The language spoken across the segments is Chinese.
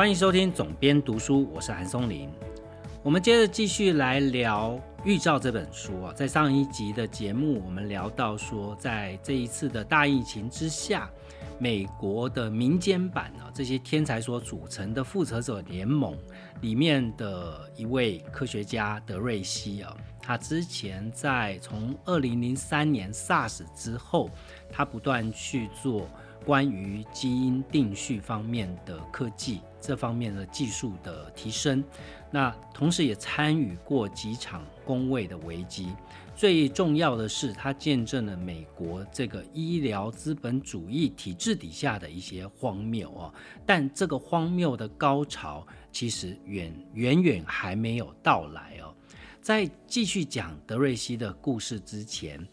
欢迎收听总编读书，我是韩松林。我们接着继续来聊《预兆》这本书啊。在上一集的节目，我们聊到说，在这一次的大疫情之下，美国的民间版啊，这些天才所组成的复仇者联盟里面的一位科学家德瑞西啊，他之前在从二零零三年 SARS 之后，他不断去做。关于基因定序方面的科技，这方面的技术的提升，那同时也参与过几场工位的危机。最重要的是，他见证了美国这个医疗资本主义体制底下的一些荒谬哦。但这个荒谬的高潮，其实远远远还没有到来哦。在继续讲德瑞西的故事之前。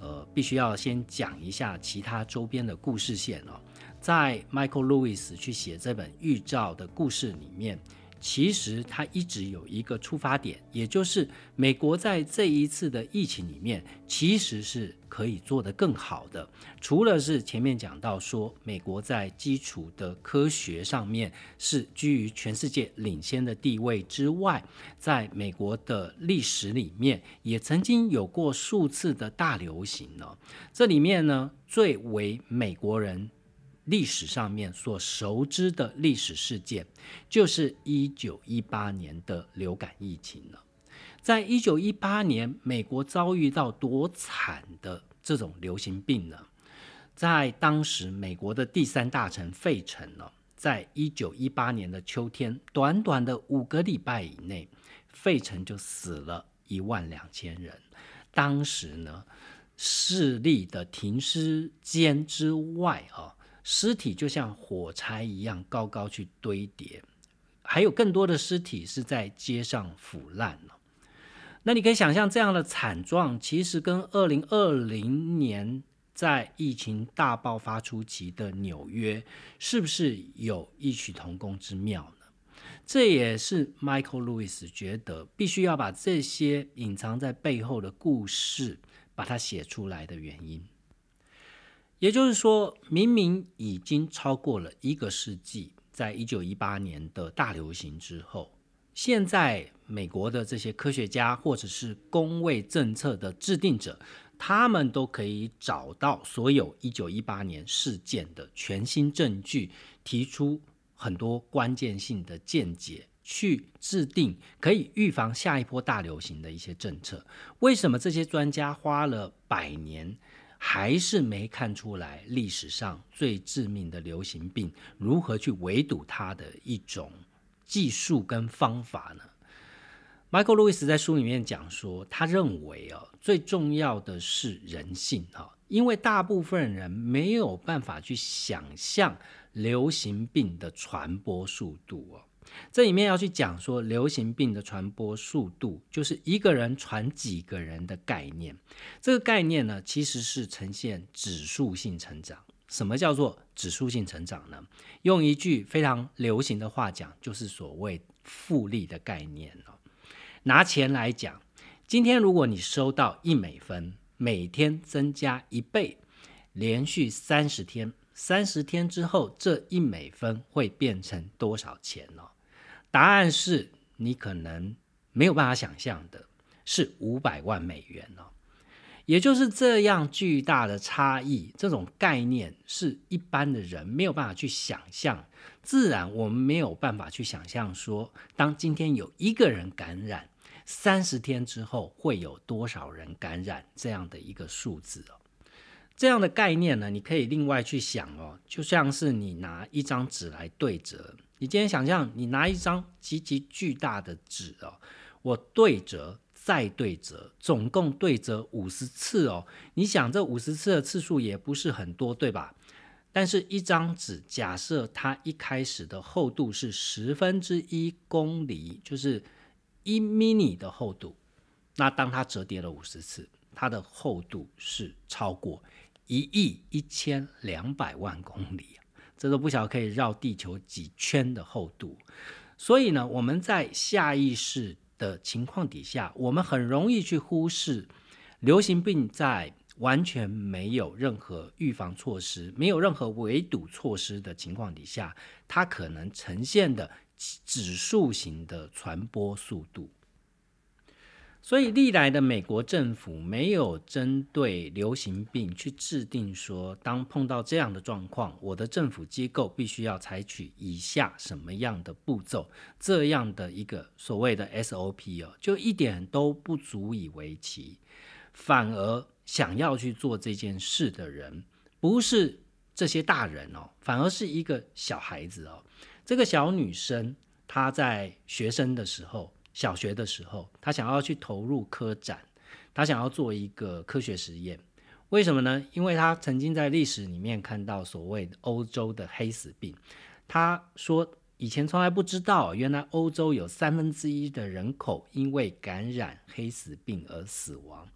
呃，必须要先讲一下其他周边的故事线哦。在 Michael Lewis 去写这本预兆的故事里面。其实它一直有一个出发点，也就是美国在这一次的疫情里面，其实是可以做得更好的。除了是前面讲到说，美国在基础的科学上面是居于全世界领先的地位之外，在美国的历史里面，也曾经有过数次的大流行呢。这里面呢，最为美国人。历史上面所熟知的历史事件，就是一九一八年的流感疫情了。在一九一八年，美国遭遇到多惨的这种流行病呢？在当时，美国的第三大城费城呢，在一九一八年的秋天，短短的五个礼拜以内，费城就死了一万两千人。当时呢，市立的停尸间之外啊。尸体就像火柴一样高高去堆叠，还有更多的尸体是在街上腐烂了。那你可以想象这样的惨状，其实跟二零二零年在疫情大爆发初期的纽约，是不是有异曲同工之妙呢？这也是 Michael Lewis 觉得必须要把这些隐藏在背后的故事把它写出来的原因。也就是说，明明已经超过了一个世纪，在一九一八年的大流行之后，现在美国的这些科学家或者是公卫政策的制定者，他们都可以找到所有一九一八年事件的全新证据，提出很多关键性的见解，去制定可以预防下一波大流行的一些政策。为什么这些专家花了百年？还是没看出来历史上最致命的流行病如何去围堵它的一种技术跟方法呢？Michael Lewis 在书里面讲说，他认为哦，最重要的是人性哈，因为大部分人没有办法去想象流行病的传播速度哦。这里面要去讲说，流行病的传播速度就是一个人传几个人的概念。这个概念呢，其实是呈现指数性成长。什么叫做指数性成长呢？用一句非常流行的话讲，就是所谓复利的概念了。拿钱来讲，今天如果你收到一美分，每天增加一倍，连续三十天，三十天之后，这一美分会变成多少钱呢？答案是你可能没有办法想象的，是五百万美元哦。也就是这样巨大的差异，这种概念是一般的人没有办法去想象。自然，我们没有办法去想象说，当今天有一个人感染，三十天之后会有多少人感染这样的一个数字哦。这样的概念呢，你可以另外去想哦，就像是你拿一张纸来对折。你今天想象，你拿一张极其巨大的纸哦，我对折再对折，总共对折五十次哦。你想这五十次的次数也不是很多，对吧？但是，一张纸假设它一开始的厚度是十分之一公里，就是一 mini 的厚度，那当它折叠了五十次，它的厚度是超过一亿一千两百万公里。这都不晓得可以绕地球几圈的厚度，所以呢，我们在下意识的情况底下，我们很容易去忽视流行病在完全没有任何预防措施、没有任何围堵措施的情况底下，它可能呈现的指数型的传播速度。所以，历来的美国政府没有针对流行病去制定说，当碰到这样的状况，我的政府机构必须要采取以下什么样的步骤，这样的一个所谓的 SOP 哦，就一点都不足以为奇。反而想要去做这件事的人，不是这些大人哦，反而是一个小孩子哦。这个小女生她在学生的时候。小学的时候，他想要去投入科展，他想要做一个科学实验。为什么呢？因为他曾经在历史里面看到所谓欧洲的黑死病。他说以前从来不知道，原来欧洲有三分之一的人口因为感染黑死病而死亡。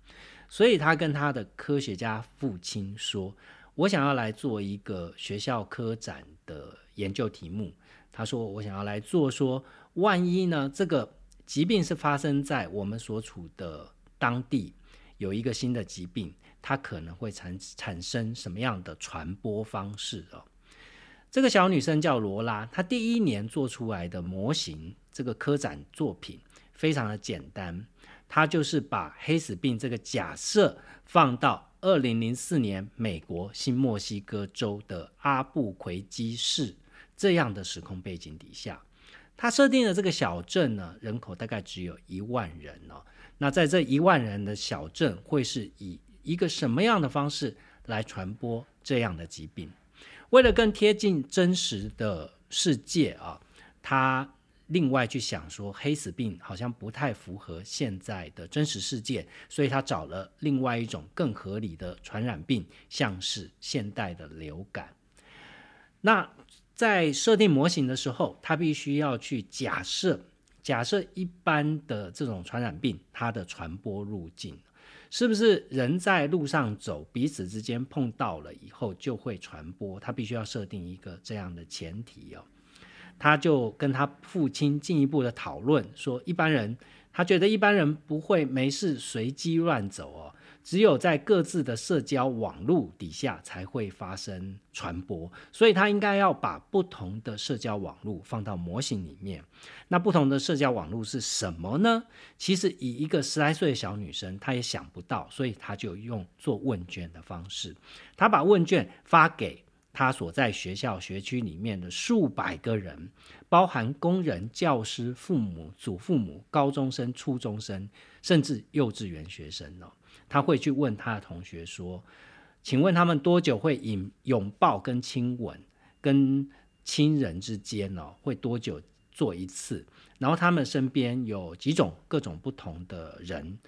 所以他跟他的科学家父亲说：“我想要来做一个学校科展的研究题目。”他说：“我想要来做，说万一呢这个。”疾病是发生在我们所处的当地，有一个新的疾病，它可能会产产生什么样的传播方式哦？这个小女生叫罗拉，她第一年做出来的模型，这个科展作品非常的简单，她就是把黑死病这个假设放到二零零四年美国新墨西哥州的阿布奎基市这样的时空背景底下。他设定的这个小镇呢，人口大概只有一万人哦。那在这一万人的小镇，会是以一个什么样的方式来传播这样的疾病？为了更贴近真实的世界啊，他另外去想说，黑死病好像不太符合现在的真实世界，所以他找了另外一种更合理的传染病，像是现代的流感。那在设定模型的时候，他必须要去假设，假设一般的这种传染病，它的传播路径是不是人在路上走，彼此之间碰到了以后就会传播？他必须要设定一个这样的前提哦。他就跟他父亲进一步的讨论说，一般人他觉得一般人不会没事随机乱走哦。只有在各自的社交网络底下才会发生传播，所以他应该要把不同的社交网络放到模型里面。那不同的社交网络是什么呢？其实以一个十来岁的小女生，她也想不到，所以她就用做问卷的方式，她把问卷发给她所在学校学区里面的数百个人，包含工人、教师、父母、祖父母、高中生、初中生，甚至幼稚园学生哦。他会去问他的同学说：“请问他们多久会拥拥抱跟亲吻，跟亲人之间哦，会多久做一次？然后他们身边有几种各种不同的人，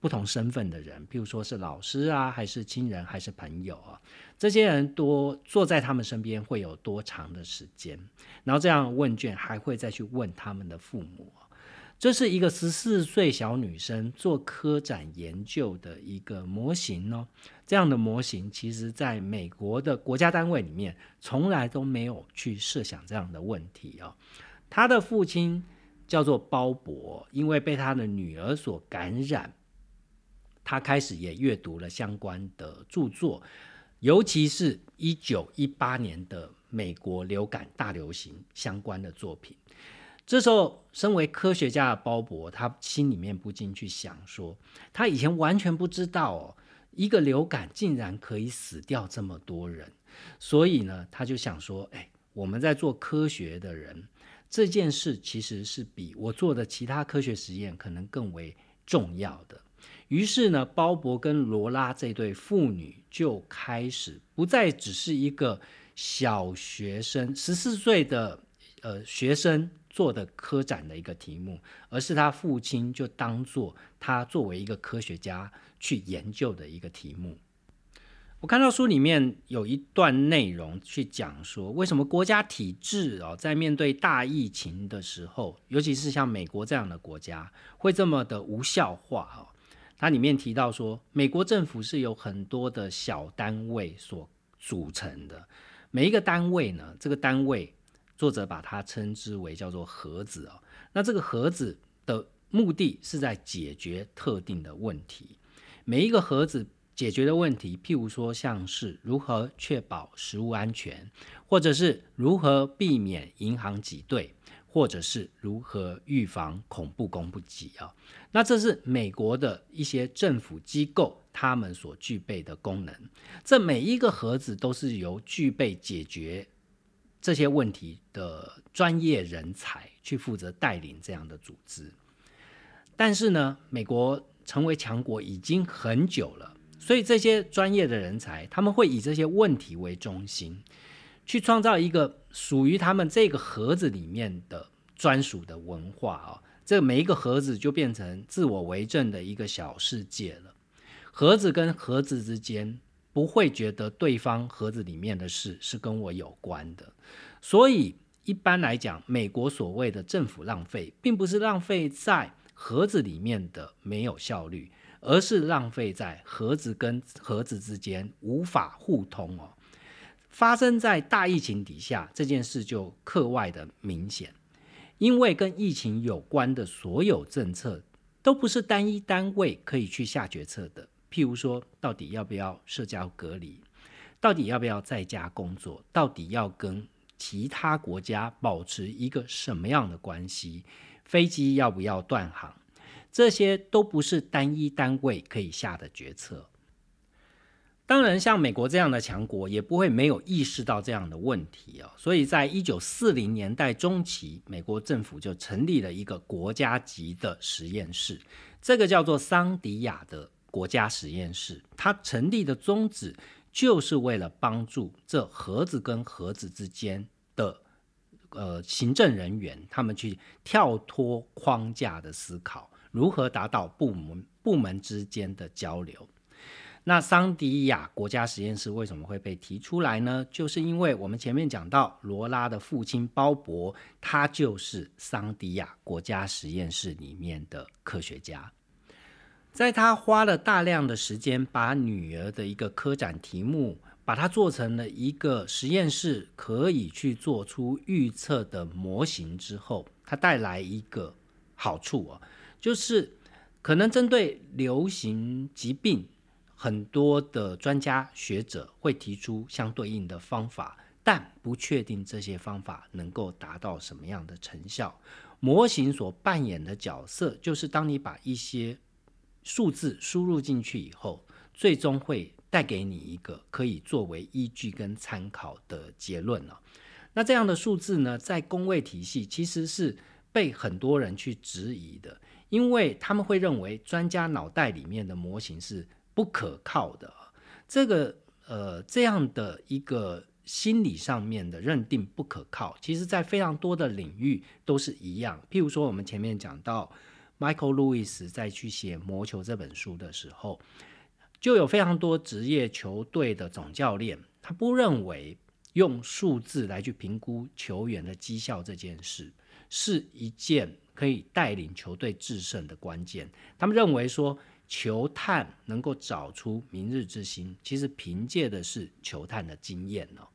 不同身份的人，譬如说是老师啊，还是亲人，还是朋友啊？这些人多坐在他们身边会有多长的时间？然后这样问卷还会再去问他们的父母。”这是一个十四岁小女生做科展研究的一个模型哦。这样的模型，其实在美国的国家单位里面，从来都没有去设想这样的问题哦。他的父亲叫做鲍勃，因为被他的女儿所感染，他开始也阅读了相关的著作，尤其是一九一八年的美国流感大流行相关的作品。这时候，身为科学家的鲍勃，他心里面不禁去想说，他以前完全不知道哦，一个流感竟然可以死掉这么多人。所以呢，他就想说，哎，我们在做科学的人，这件事其实是比我做的其他科学实验可能更为重要的。于是呢，鲍勃跟罗拉这对父女就开始不再只是一个小学生，十四岁的呃学生。做的科展的一个题目，而是他父亲就当做他作为一个科学家去研究的一个题目。我看到书里面有一段内容去讲说，为什么国家体制哦，在面对大疫情的时候，尤其是像美国这样的国家，会这么的无效化哦。它里面提到说，美国政府是有很多的小单位所组成的，每一个单位呢，这个单位。作者把它称之为叫做盒子哦，那这个盒子的目的是在解决特定的问题。每一个盒子解决的问题，譬如说像是如何确保食物安全，或者是如何避免银行挤兑。或者是如何预防恐怖攻击啊？那这是美国的一些政府机构他们所具备的功能。这每一个盒子都是由具备解决这些问题的专业人才去负责带领这样的组织。但是呢，美国成为强国已经很久了，所以这些专业的人才他们会以这些问题为中心。去创造一个属于他们这个盒子里面的专属的文化啊，这每一个盒子就变成自我为政的一个小世界了。盒子跟盒子之间不会觉得对方盒子里面的事是跟我有关的，所以一般来讲，美国所谓的政府浪费，并不是浪费在盒子里面的没有效率，而是浪费在盒子跟盒子之间无法互通哦。发生在大疫情底下，这件事就格外的明显，因为跟疫情有关的所有政策都不是单一单位可以去下决策的。譬如说，到底要不要社交隔离，到底要不要在家工作，到底要跟其他国家保持一个什么样的关系，飞机要不要断航，这些都不是单一单位可以下的决策。当然，像美国这样的强国也不会没有意识到这样的问题啊。所以在一九四零年代中期，美国政府就成立了一个国家级的实验室，这个叫做桑迪亚的国家实验室。它成立的宗旨就是为了帮助这盒子跟盒子之间的呃行政人员，他们去跳脱框架的思考，如何达到部门部门之间的交流。那桑迪亚国家实验室为什么会被提出来呢？就是因为我们前面讲到罗拉的父亲鲍勃，他就是桑迪亚国家实验室里面的科学家，在他花了大量的时间把女儿的一个科展题目，把它做成了一个实验室可以去做出预测的模型之后，他带来一个好处啊，就是可能针对流行疾病。很多的专家学者会提出相对应的方法，但不确定这些方法能够达到什么样的成效。模型所扮演的角色，就是当你把一些数字输入进去以后，最终会带给你一个可以作为依据跟参考的结论了。那这样的数字呢，在工位体系其实是被很多人去质疑的，因为他们会认为专家脑袋里面的模型是。不可靠的这个呃这样的一个心理上面的认定不可靠，其实在非常多的领域都是一样。譬如说，我们前面讲到 Michael Lewis 在去写《魔球》这本书的时候，就有非常多职业球队的总教练，他不认为用数字来去评估球员的绩效这件事是一件可以带领球队制胜的关键。他们认为说。球探能够找出明日之星，其实凭借的是球探的经验哦。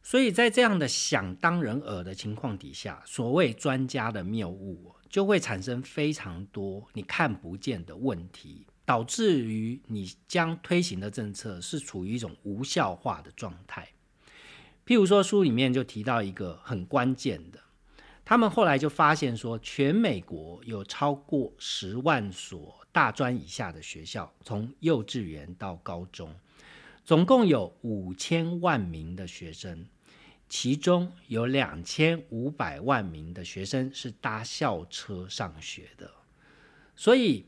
所以在这样的想当人耳的情况底下，所谓专家的谬误，就会产生非常多你看不见的问题，导致于你将推行的政策是处于一种无效化的状态。譬如说，书里面就提到一个很关键的，他们后来就发现说，全美国有超过十万所。大专以下的学校，从幼稚园到高中，总共有五千万名的学生，其中有两千五百万名的学生是搭校车上学的。所以，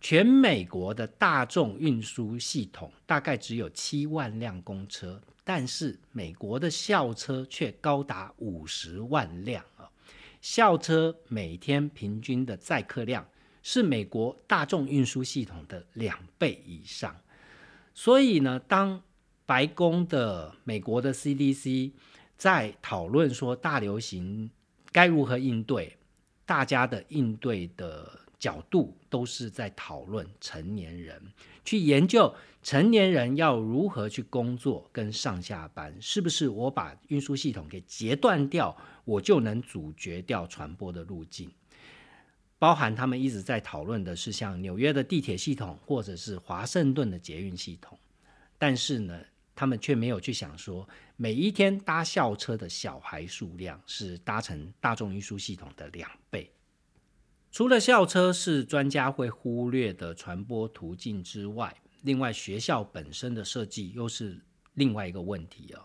全美国的大众运输系统大概只有七万辆公车，但是美国的校车却高达五十万辆啊！校车每天平均的载客量。是美国大众运输系统的两倍以上，所以呢，当白宫的美国的 CDC 在讨论说大流行该如何应对，大家的应对的角度都是在讨论成年人，去研究成年人要如何去工作跟上下班，是不是我把运输系统给截断掉，我就能阻绝掉传播的路径。包含他们一直在讨论的是像纽约的地铁系统，或者是华盛顿的捷运系统，但是呢，他们却没有去想说，每一天搭校车的小孩数量是搭乘大众运输系统的两倍。除了校车是专家会忽略的传播途径之外，另外学校本身的设计又是另外一个问题哦。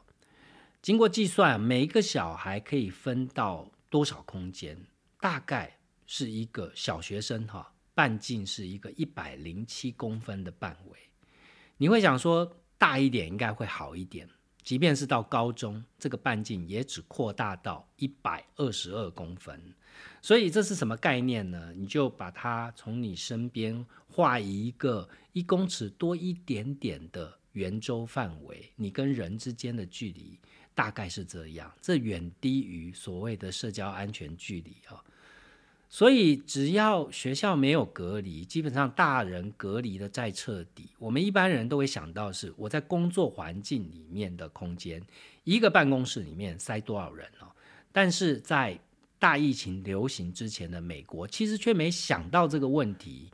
经过计算，每一个小孩可以分到多少空间？大概是一个小学生哈，半径是一个一百零七公分的半围。你会想说大一点应该会好一点。即便是到高中，这个半径也只扩大到一百二十二公分，所以这是什么概念呢？你就把它从你身边画一个一公尺多一点点的圆周范围，你跟人之间的距离大概是这样，这远低于所谓的社交安全距离啊。所以，只要学校没有隔离，基本上大人隔离的再彻底，我们一般人都会想到是我在工作环境里面的空间，一个办公室里面塞多少人哦。但是在大疫情流行之前的美国，其实却没想到这个问题。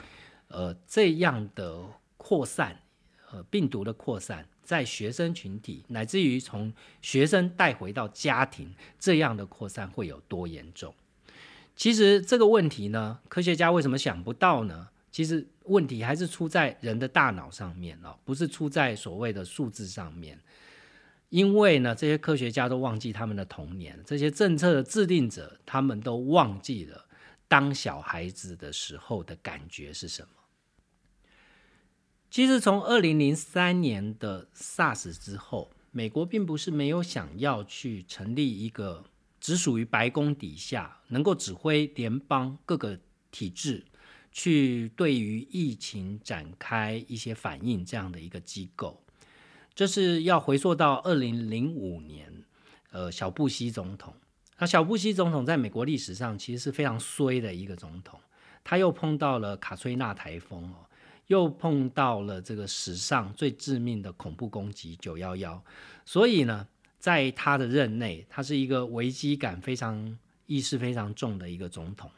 呃，这样的扩散，呃，病毒的扩散，在学生群体，乃至于从学生带回到家庭，这样的扩散会有多严重？其实这个问题呢，科学家为什么想不到呢？其实问题还是出在人的大脑上面哦，不是出在所谓的数字上面。因为呢，这些科学家都忘记他们的童年，这些政策的制定者他们都忘记了当小孩子的时候的感觉是什么。其实从二零零三年的 SARS 之后，美国并不是没有想要去成立一个。只属于白宫底下，能够指挥联邦各个体制去对于疫情展开一些反应这样的一个机构，这是要回溯到二零零五年，呃，小布希总统。那小布希总统在美国历史上其实是非常衰的一个总统，他又碰到了卡崔娜台风哦，又碰到了这个史上最致命的恐怖攻击九幺幺，所以呢。在他的任内，他是一个危机感非常、意识非常重的一个总统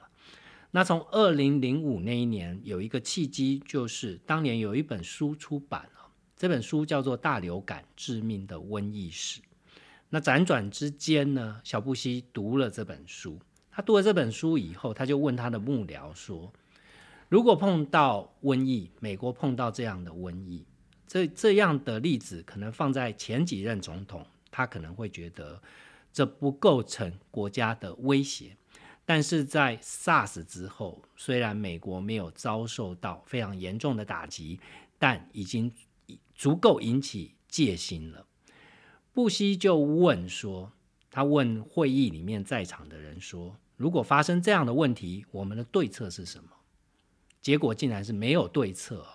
那从二零零五那一年有一个契机，就是当年有一本书出版了，这本书叫做《大流感致命的瘟疫史》。那辗转之间呢，小布希读了这本书。他读了这本书以后，他就问他的幕僚说：“如果碰到瘟疫，美国碰到这样的瘟疫，这这样的例子可能放在前几任总统。”他可能会觉得这不构成国家的威胁，但是在 SARS 之后，虽然美国没有遭受到非常严重的打击，但已经足够引起戒心了。布希就问说：“他问会议里面在场的人说，如果发生这样的问题，我们的对策是什么？”结果竟然是没有对策。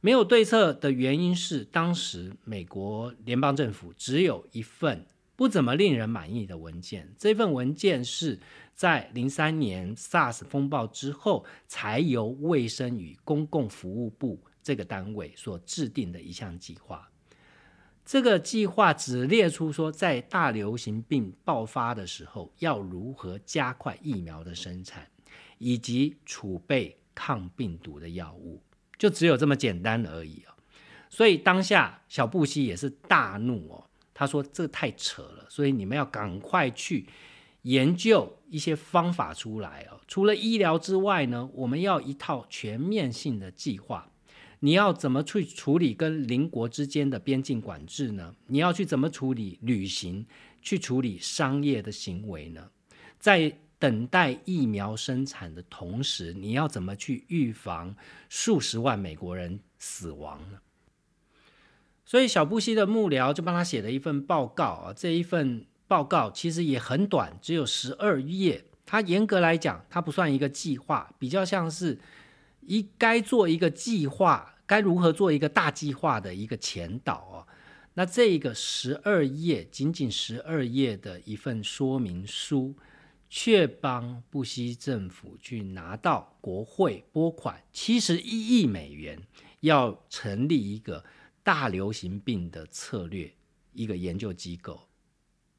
没有对策的原因是，当时美国联邦政府只有一份不怎么令人满意的文件。这份文件是在零三年 SARS 风暴之后，才由卫生与公共服务部这个单位所制定的一项计划。这个计划只列出说，在大流行病爆发的时候，要如何加快疫苗的生产，以及储备抗病毒的药物。就只有这么简单而已哦，所以当下小布希也是大怒哦，他说这太扯了，所以你们要赶快去研究一些方法出来哦。除了医疗之外呢，我们要一套全面性的计划。你要怎么去处理跟邻国之间的边境管制呢？你要去怎么处理旅行，去处理商业的行为呢？在等待疫苗生产的同时，你要怎么去预防数十万美国人死亡呢？所以小布希的幕僚就帮他写了一份报告啊，这一份报告其实也很短，只有十二页。它严格来讲，它不算一个计划，比较像是一该做一个计划，该如何做一个大计划的一个前导啊。那这一个十二页，仅仅十二页的一份说明书。却帮布希政府去拿到国会拨款七十一亿美元，要成立一个大流行病的策略一个研究机构。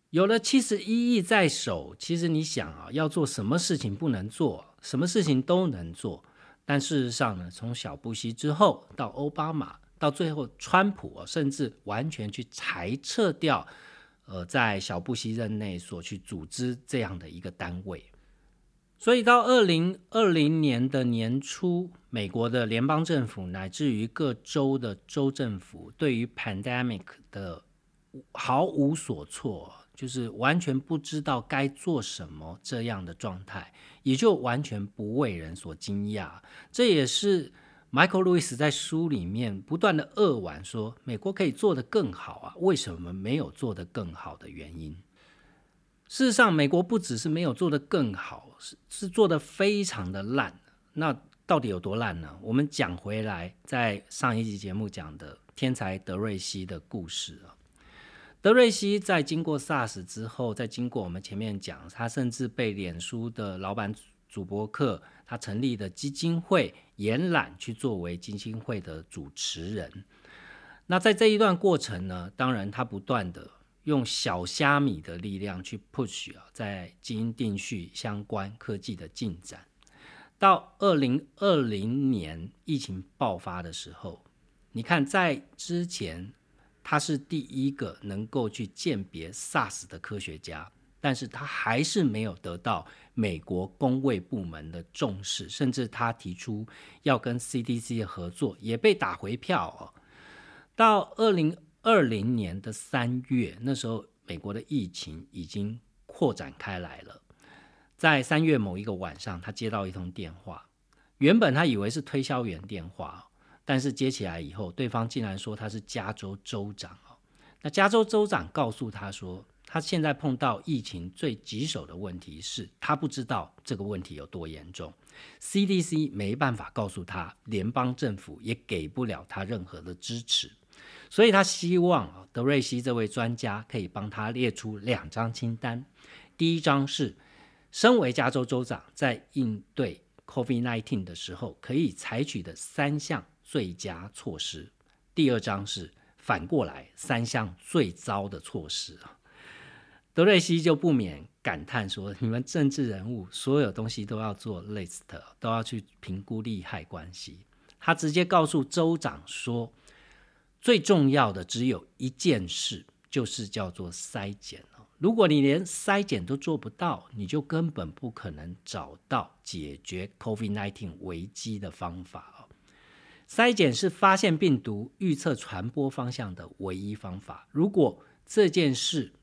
有了七十一亿在手，其实你想啊，要做什么事情不能做，什么事情都能做。但事实上呢，从小布希之后到奥巴马，到最后川普，甚至完全去裁撤掉，呃，在小布希任内所去组织这样的一个单位。所以到二零二零年的年初，美国的联邦政府乃至于各州的州政府，对于 pandemic 的毫无所措。就是完全不知道该做什么这样的状态，也就完全不为人所惊讶。这也是 Michael Lewis 在书里面不断的扼腕说，美国可以做得更好啊，为什么没有做得更好的原因。事实上，美国不只是没有做得更好，是是做得非常的烂。那到底有多烂呢？我们讲回来，在上一集节目讲的天才德瑞西的故事啊。德瑞西在经过 SARS 之后，在经过我们前面讲，他甚至被脸书的老板主播课他成立的基金会延揽去作为基金会的主持人。那在这一段过程呢，当然他不断的用小虾米的力量去 push 啊，在基因定序相关科技的进展。到二零二零年疫情爆发的时候，你看在之前。他是第一个能够去鉴别 SARS 的科学家，但是他还是没有得到美国工卫部门的重视，甚至他提出要跟 CDC 的合作，也被打回票哦。到二零二零年的三月，那时候美国的疫情已经扩展开来了。在三月某一个晚上，他接到一通电话，原本他以为是推销员电话。但是接起来以后，对方竟然说他是加州州长哦。那加州州长告诉他说，他现在碰到疫情最棘手的问题是他不知道这个问题有多严重，CDC 没办法告诉他，联邦政府也给不了他任何的支持，所以他希望德瑞西这位专家可以帮他列出两张清单。第一张是身为加州州长在应对 COVID-19 的时候可以采取的三项。最佳措施，第二张是反过来三项最糟的措施啊。德瑞西就不免感叹说：“你们政治人物所有东西都要做 list，都要去评估利害关系。”他直接告诉州长说：“最重要的只有一件事，就是叫做筛检。如果你连筛检都做不到，你就根本不可能找到解决 COVID-19 危机的方法哦。”筛检是发现病毒、预测传播方向的唯一方法。如果这件事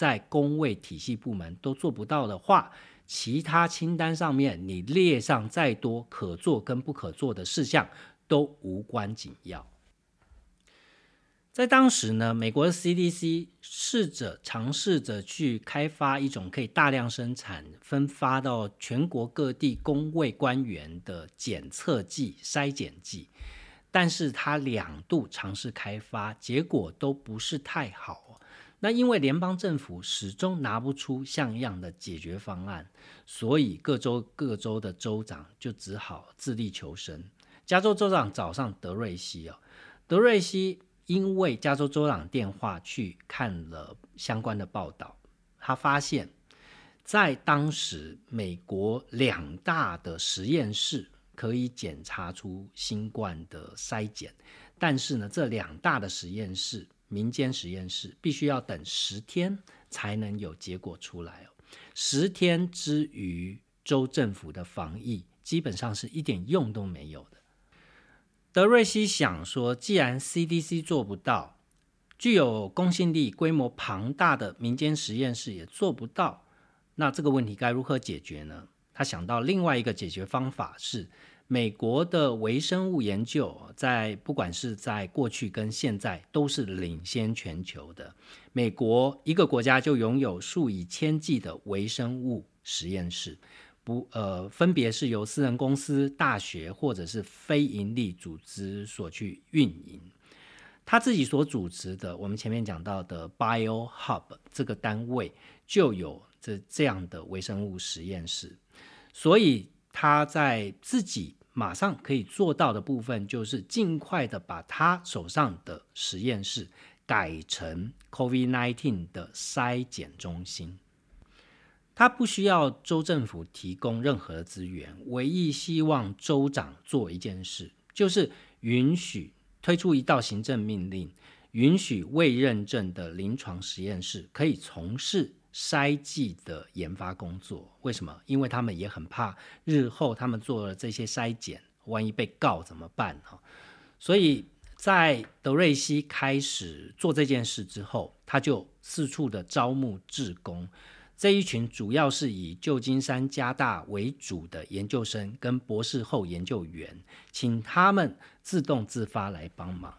在公卫体系部门都做不到的话，其他清单上面你列上再多可做跟不可做的事项都无关紧要。在当时呢，美国的 CDC 试着尝试着去开发一种可以大量生产、分发到全国各地公卫官员的检测剂、筛检剂，但是他两度尝试开发，结果都不是太好。那因为联邦政府始终拿不出像样的解决方案，所以各州各州的州长就只好自力求生。加州州长找上德瑞西哦，德瑞西。因为加州州长电话去看了相关的报道，他发现，在当时美国两大的实验室可以检查出新冠的筛检，但是呢，这两大的实验室民间实验室必须要等十天才能有结果出来哦。十天之余，州政府的防疫基本上是一点用都没有的。德瑞西想说，既然 CDC 做不到，具有公信力、规模庞大的民间实验室也做不到，那这个问题该如何解决呢？他想到另外一个解决方法是，美国的微生物研究在不管是在过去跟现在都是领先全球的。美国一个国家就拥有数以千计的微生物实验室。不，呃，分别是由私人公司、大学或者是非营利组织所去运营。他自己所主持的，我们前面讲到的 Bio Hub 这个单位就有这这样的微生物实验室，所以他在自己马上可以做到的部分，就是尽快的把他手上的实验室改成 COVID-19 的筛检中心。他不需要州政府提供任何资源，唯一希望州长做一件事，就是允许推出一道行政命令，允许未认证的临床实验室可以从事筛剂的研发工作。为什么？因为他们也很怕日后他们做了这些筛检，万一被告怎么办啊？所以在德瑞西开始做这件事之后，他就四处的招募志工。这一群主要是以旧金山加大为主的研究生跟博士后研究员，请他们自动自发来帮忙。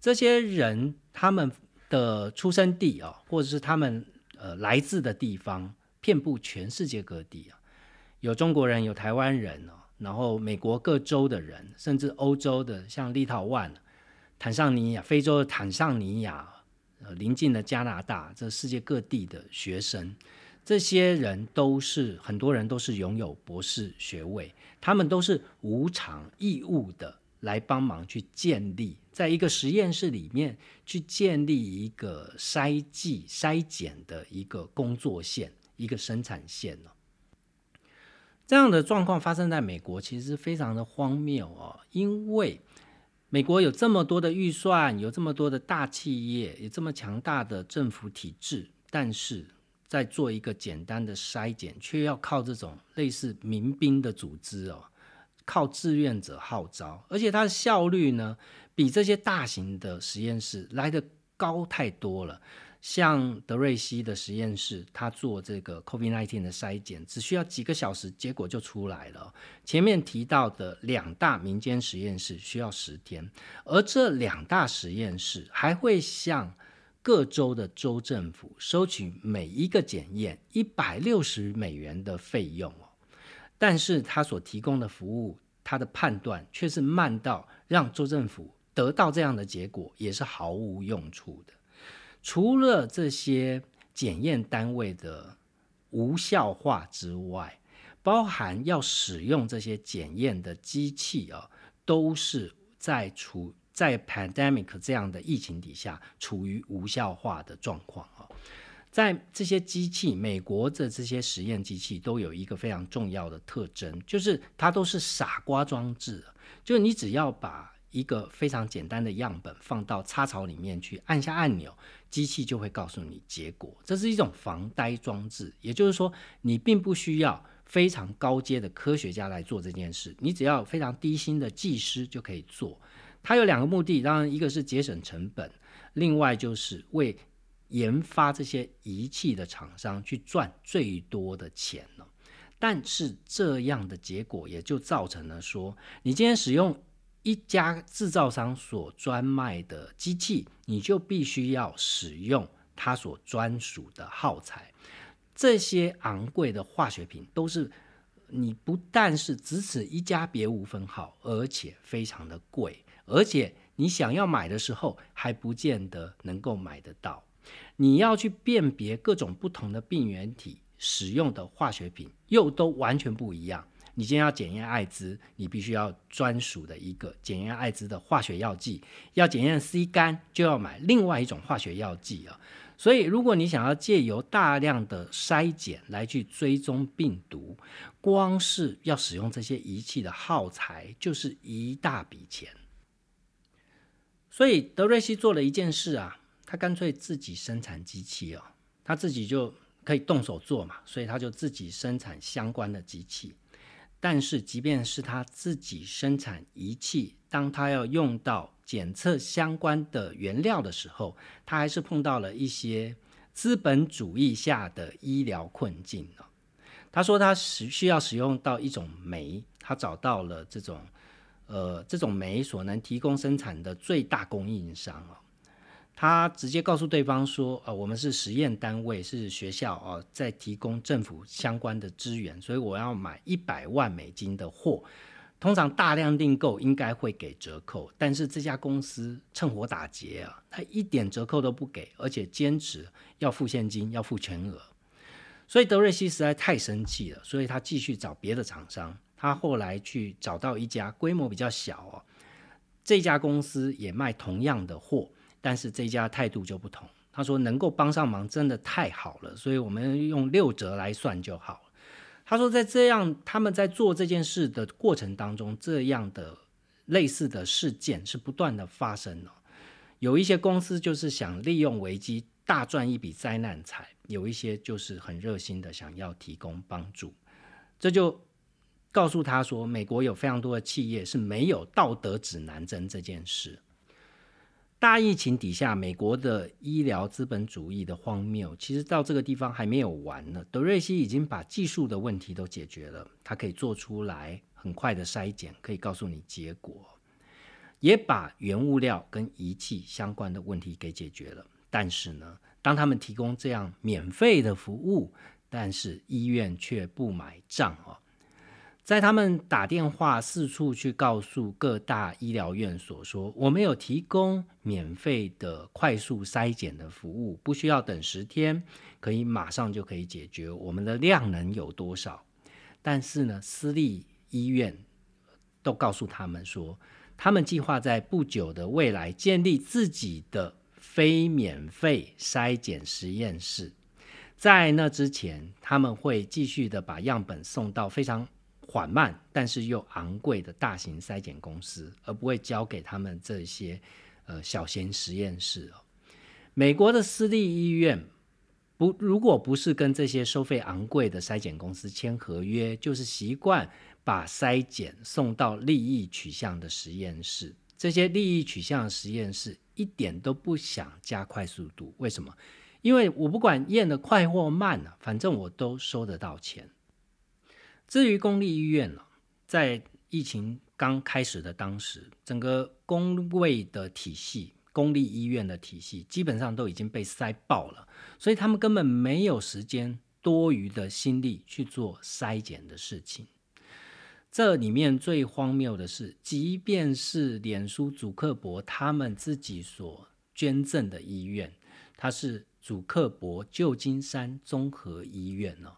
这些人他们的出生地啊，或者是他们呃来自的地方，遍布全世界各地啊，有中国人，有台湾人哦，然后美国各州的人，甚至欧洲的，像立陶宛、坦桑尼亚、非洲的坦桑尼亚，呃，邻近的加拿大，这世界各地的学生。这些人都是很多人都是拥有博士学位，他们都是无偿义务的来帮忙去建立，在一个实验室里面去建立一个筛剂筛检的一个工作线，一个生产线哦。这样的状况发生在美国，其实非常的荒谬哦，因为美国有这么多的预算，有这么多的大企业，有这么强大的政府体制，但是。在做一个简单的筛检，却要靠这种类似民兵的组织哦，靠志愿者号召，而且它的效率呢，比这些大型的实验室来的高太多了。像德瑞西的实验室，他做这个 COVID-19 的筛检，只需要几个小时，结果就出来了。前面提到的两大民间实验室需要十天，而这两大实验室还会向各州的州政府收取每一个检验一百六十美元的费用，但是他所提供的服务，他的判断却是慢到让州政府得到这样的结果也是毫无用处的。除了这些检验单位的无效化之外，包含要使用这些检验的机器啊，都是在处。在 pandemic 这样的疫情底下，处于无效化的状况啊。在这些机器，美国的这些实验机器都有一个非常重要的特征，就是它都是傻瓜装置。就是你只要把一个非常简单的样本放到插槽里面去，按下按钮，机器就会告诉你结果。这是一种防呆装置，也就是说，你并不需要非常高阶的科学家来做这件事，你只要非常低薪的技师就可以做。它有两个目的，当然一个是节省成本，另外就是为研发这些仪器的厂商去赚最多的钱了。但是这样的结果也就造成了说，你今天使用一家制造商所专卖的机器，你就必须要使用它所专属的耗材。这些昂贵的化学品都是你不但是只此一家别无分号，而且非常的贵。而且你想要买的时候还不见得能够买得到，你要去辨别各种不同的病原体使用的化学品又都完全不一样。你今天要检验艾滋，你必须要专属的一个检验艾滋的化学药剂；要检验 C 肝，就要买另外一种化学药剂啊。所以，如果你想要借由大量的筛检来去追踪病毒，光是要使用这些仪器的耗材就是一大笔钱。所以德瑞西做了一件事啊，他干脆自己生产机器哦，他自己就可以动手做嘛，所以他就自己生产相关的机器。但是即便是他自己生产仪器，当他要用到检测相关的原料的时候，他还是碰到了一些资本主义下的医疗困境哦。他说他使需要使用到一种酶，他找到了这种。呃，这种酶所能提供生产的最大供应商哦，他直接告诉对方说，呃，我们是实验单位，是学校哦，在提供政府相关的资源，所以我要买一百万美金的货，通常大量订购应该会给折扣，但是这家公司趁火打劫啊，他一点折扣都不给，而且坚持要付现金，要付全额，所以德瑞西实在太生气了，所以他继续找别的厂商。他后来去找到一家规模比较小哦，这家公司也卖同样的货，但是这家态度就不同。他说能够帮上忙真的太好了，所以我们用六折来算就好了。他说在这样他们在做这件事的过程当中，这样的类似的事件是不断的发生了。有一些公司就是想利用危机大赚一笔灾难财，有一些就是很热心的想要提供帮助。这就告诉他说，美国有非常多的企业是没有道德指南针这件事。大疫情底下，美国的医疗资本主义的荒谬，其实到这个地方还没有完呢。德瑞西已经把技术的问题都解决了，他可以做出来很快的筛检，可以告诉你结果，也把原物料跟仪器相关的问题给解决了。但是呢，当他们提供这样免费的服务，但是医院却不买账哦。在他们打电话四处去告诉各大医疗院所说，我们有提供免费的快速筛检的服务，不需要等十天，可以马上就可以解决。我们的量能有多少？但是呢，私立医院都告诉他们说，他们计划在不久的未来建立自己的非免费筛检实验室，在那之前，他们会继续的把样本送到非常。缓慢但是又昂贵的大型筛检公司，而不会交给他们这些呃小型实验室哦。美国的私立医院不，如果不是跟这些收费昂贵的筛检公司签合约，就是习惯把筛检送到利益取向的实验室。这些利益取向的实验室一点都不想加快速度，为什么？因为我不管验的快或慢啊，反正我都收得到钱。至于公立医院呢，在疫情刚开始的当时，整个公卫的体系、公立医院的体系基本上都已经被塞爆了，所以他们根本没有时间、多余的心力去做筛检的事情。这里面最荒谬的是，即便是脸书主克伯他们自己所捐赠的医院，它是主克伯旧金山综合医院呢。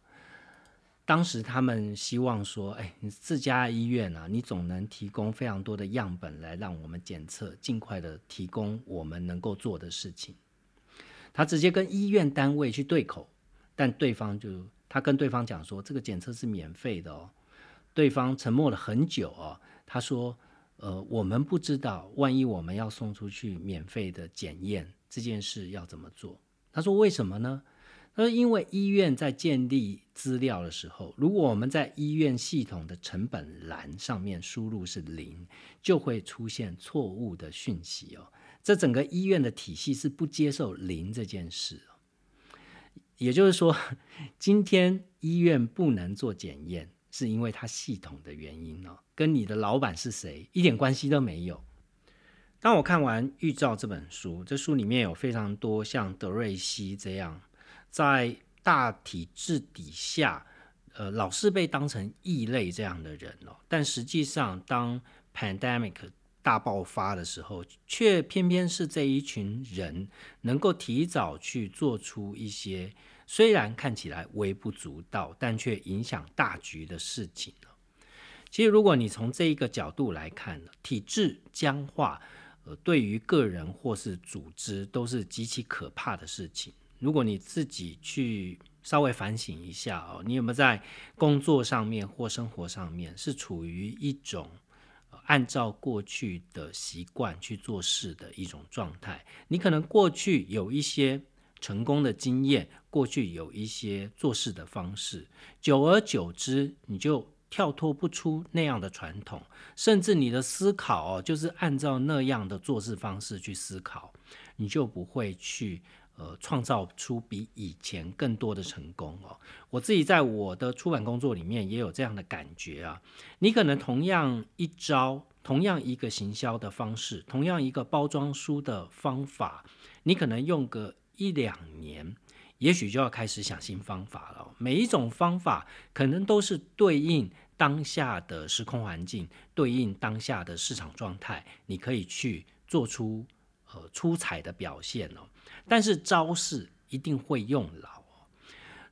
当时他们希望说：“哎，你自家医院啊，你总能提供非常多的样本来让我们检测，尽快的提供我们能够做的事情。”他直接跟医院单位去对口，但对方就他跟对方讲说：“这个检测是免费的哦。”对方沉默了很久哦，他说：“呃，我们不知道，万一我们要送出去免费的检验这件事要怎么做？”他说：“为什么呢？”而因为医院在建立资料的时候，如果我们在医院系统的成本栏上面输入是零，就会出现错误的讯息哦。这整个医院的体系是不接受零这件事。也就是说，今天医院不能做检验，是因为它系统的原因哦，跟你的老板是谁一点关系都没有。当我看完《预兆》这本书，这书里面有非常多像德瑞西这样。在大体制底下，呃，老是被当成异类这样的人哦，但实际上，当 pandemic 大爆发的时候，却偏偏是这一群人能够提早去做出一些虽然看起来微不足道，但却影响大局的事情其实，如果你从这一个角度来看呢，体制僵化，呃，对于个人或是组织都是极其可怕的事情。如果你自己去稍微反省一下哦，你有没有在工作上面或生活上面是处于一种按照过去的习惯去做事的一种状态？你可能过去有一些成功的经验，过去有一些做事的方式，久而久之，你就跳脱不出那样的传统，甚至你的思考哦，就是按照那样的做事方式去思考，你就不会去。呃，创造出比以前更多的成功哦。我自己在我的出版工作里面也有这样的感觉啊。你可能同样一招，同样一个行销的方式，同样一个包装书的方法，你可能用个一两年，也许就要开始想新方法了。每一种方法可能都是对应当下的时空环境，对应当下的市场状态，你可以去做出呃出彩的表现哦。但是招式一定会用老。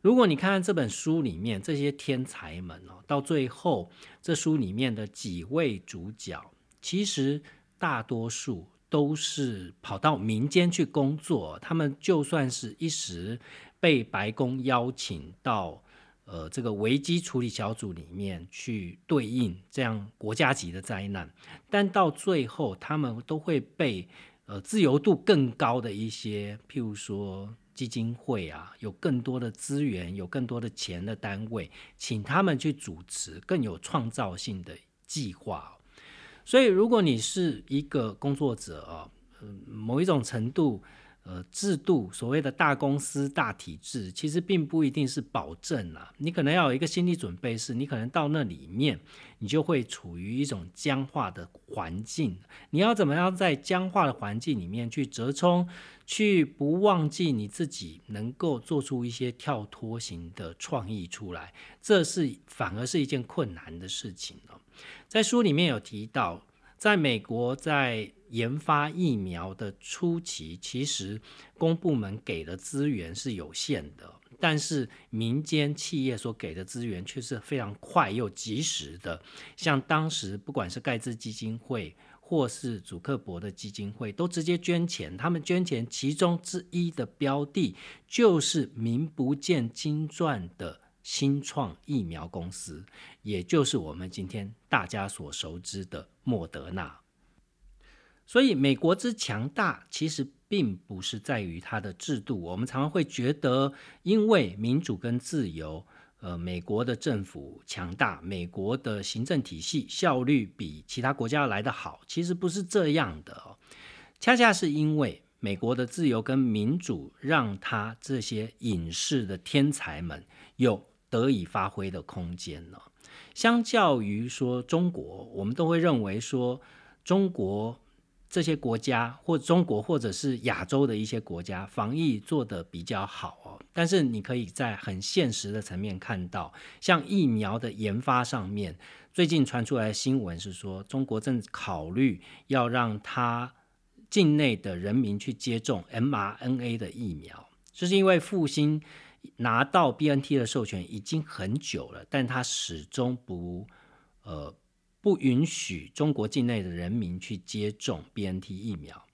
如果你看看这本书里面这些天才们哦，到最后这书里面的几位主角，其实大多数都是跑到民间去工作，他们就算是一时被白宫邀请到呃这个危机处理小组里面去对应这样国家级的灾难，但到最后他们都会被呃自由度更高的一些，譬如说基金会啊，有更多的资源、有更多的钱的单位，请他们去主持更有创造性的计划。所以，如果你是一个工作者啊，某一种程度，呃，制度所谓的大公司、大体制，其实并不一定是保证啊。你可能要有一个心理准备，是你可能到那里面，你就会处于一种僵化的环境。你要怎么样在僵化的环境里面去折冲，去不忘记你自己能够做出一些跳脱型的创意出来，这是反而是一件困难的事情哦。在书里面有提到，在美国在研发疫苗的初期，其实公部门给的资源是有限的，但是民间企业所给的资源却是非常快又及时的。像当时不管是盖茨基金会或是祖克伯的基金会，都直接捐钱。他们捐钱其中之一的标的，就是名不见经传的。新创疫苗公司，也就是我们今天大家所熟知的莫德纳。所以，美国之强大，其实并不是在于它的制度。我们常常会觉得，因为民主跟自由，呃，美国的政府强大，美国的行政体系效率比其他国家来得好。其实不是这样的哦，恰恰是因为美国的自由跟民主，让他这些隐士的天才们有。得以发挥的空间呢？相较于说中国，我们都会认为说中国这些国家，或中国或者是亚洲的一些国家，防疫做得比较好哦。但是你可以在很现实的层面看到，像疫苗的研发上面，最近传出来的新闻是说，中国正考虑要让他境内的人民去接种 mRNA 的疫苗，就是因为复兴。拿到 BNT 的授权已经很久了，但他始终不呃不允许中国境内的人民去接种 BNT 疫苗。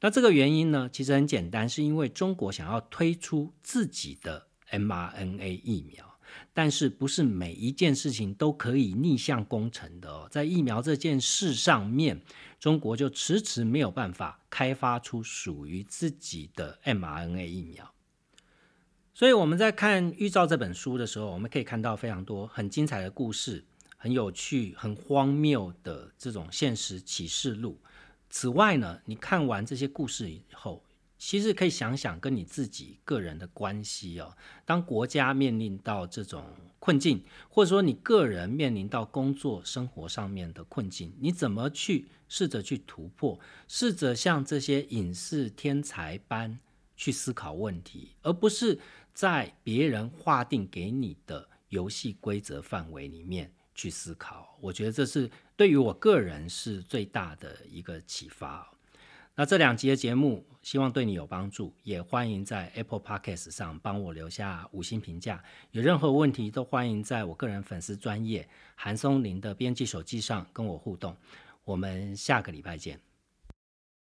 那这个原因呢，其实很简单，是因为中国想要推出自己的 mRNA 疫苗，但是不是每一件事情都可以逆向工程的哦。在疫苗这件事上面，中国就迟迟没有办法开发出属于自己的 mRNA 疫苗。所以我们在看《预兆》这本书的时候，我们可以看到非常多很精彩的故事，很有趣、很荒谬的这种现实启示录。此外呢，你看完这些故事以后，其实可以想想跟你自己个人的关系哦。当国家面临到这种困境，或者说你个人面临到工作生活上面的困境，你怎么去试着去突破？试着像这些影视天才般去思考问题，而不是。在别人划定给你的游戏规则范围里面去思考，我觉得这是对于我个人是最大的一个启发。那这两集的节目，希望对你有帮助，也欢迎在 Apple Podcast 上帮我留下五星评价。有任何问题都欢迎在我个人粉丝专业韩松林的编辑手机上跟我互动。我们下个礼拜见。